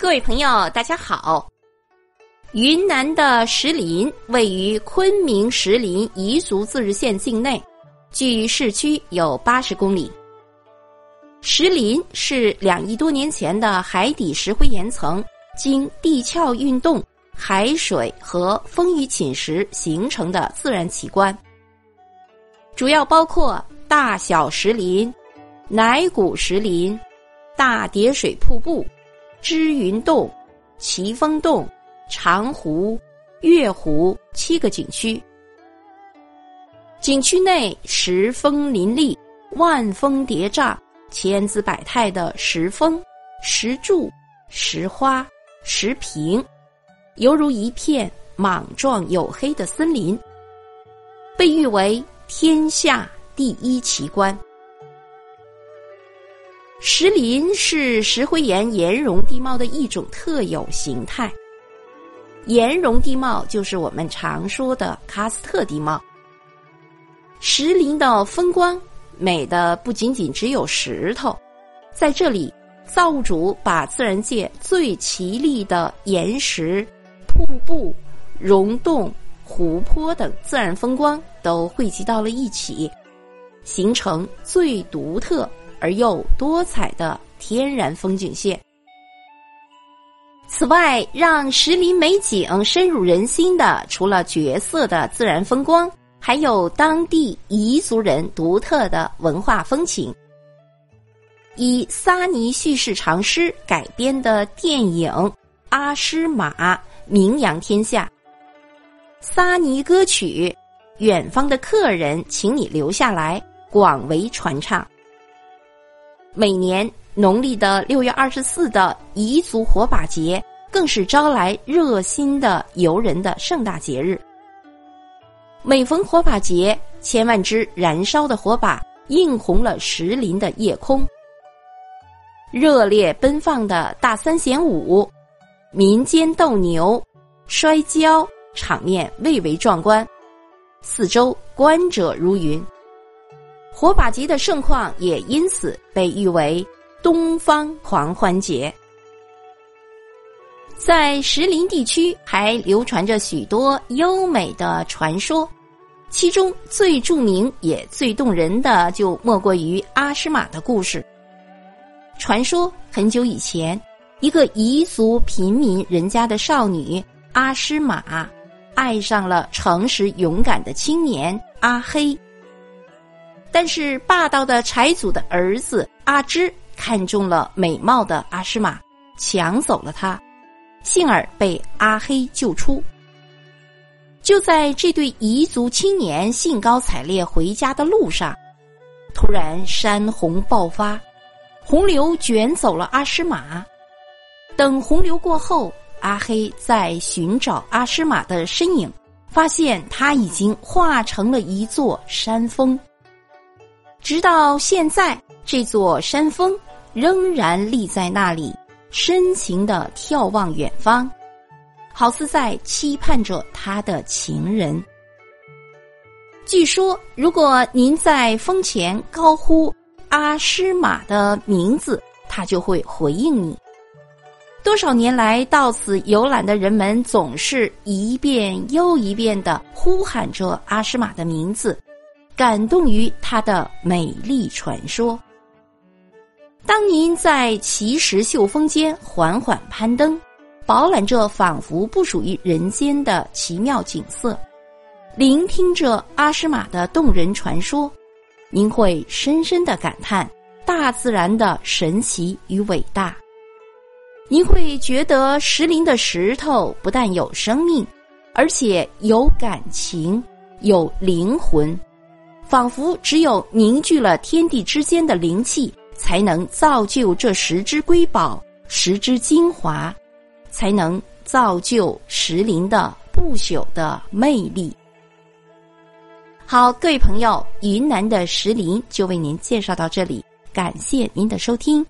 各位朋友，大家好。云南的石林位于昆明石林彝族自治县境内，距市区有八十公里。石林是两亿多年前的海底石灰岩层经地壳运动、海水和风雨侵蚀形成的自然奇观，主要包括大小石林、乃古石林、大叠水瀑布。织云洞、奇峰洞、长湖、月湖七个景区，景区内石峰林立，万峰叠嶂，千姿百态的石峰、石柱、石花、石屏，犹如一片莽撞黝黑的森林，被誉为天下第一奇观。石林是石灰岩岩溶地貌的一种特有形态。岩溶地貌就是我们常说的喀斯特地貌。石林的风光美的不仅仅只有石头，在这里，造物主把自然界最奇丽的岩石、瀑布、溶洞、湖泊等自然风光都汇集到了一起，形成最独特。而又多彩的天然风景线。此外，让石林美景深入人心的，除了绝色的自然风光，还有当地彝族人独特的文化风情。以撒尼叙事长诗改编的电影《阿诗玛》名扬天下。撒尼歌曲《远方的客人，请你留下来》广为传唱。每年农历的六月二十四的彝族火把节，更是招来热心的游人的盛大节日。每逢火把节，千万支燃烧的火把映红了石林的夜空。热烈奔放的大三弦舞、民间斗牛、摔跤，场面蔚为壮观，四周观者如云。火把节的盛况也因此被誉为“东方狂欢节”。在石林地区还流传着许多优美的传说，其中最著名也最动人的，就莫过于阿诗玛的故事。传说很久以前，一个彝族平民人家的少女阿诗玛，爱上了诚实勇敢的青年阿黑。但是霸道的柴祖的儿子阿芝看中了美貌的阿诗玛，抢走了她，幸而被阿黑救出。就在这对彝族青年兴高采烈回家的路上，突然山洪爆发，洪流卷走了阿诗玛。等洪流过后，阿黑在寻找阿诗玛的身影，发现他已经化成了一座山峰。直到现在，这座山峰仍然立在那里，深情的眺望远方，好似在期盼着他的情人。据说，如果您在峰前高呼阿诗玛的名字，他就会回应你。多少年来，到此游览的人们总是一遍又一遍的呼喊着阿诗玛的名字。感动于它的美丽传说。当您在奇石秀峰间缓缓攀登，饱览着仿佛不属于人间的奇妙景色，聆听着阿诗玛的动人传说，您会深深的感叹大自然的神奇与伟大。您会觉得石林的石头不但有生命，而且有感情，有灵魂。仿佛只有凝聚了天地之间的灵气，才能造就这十之瑰宝、十之精华，才能造就石林的不朽的魅力。好，各位朋友，云南的石林就为您介绍到这里，感谢您的收听。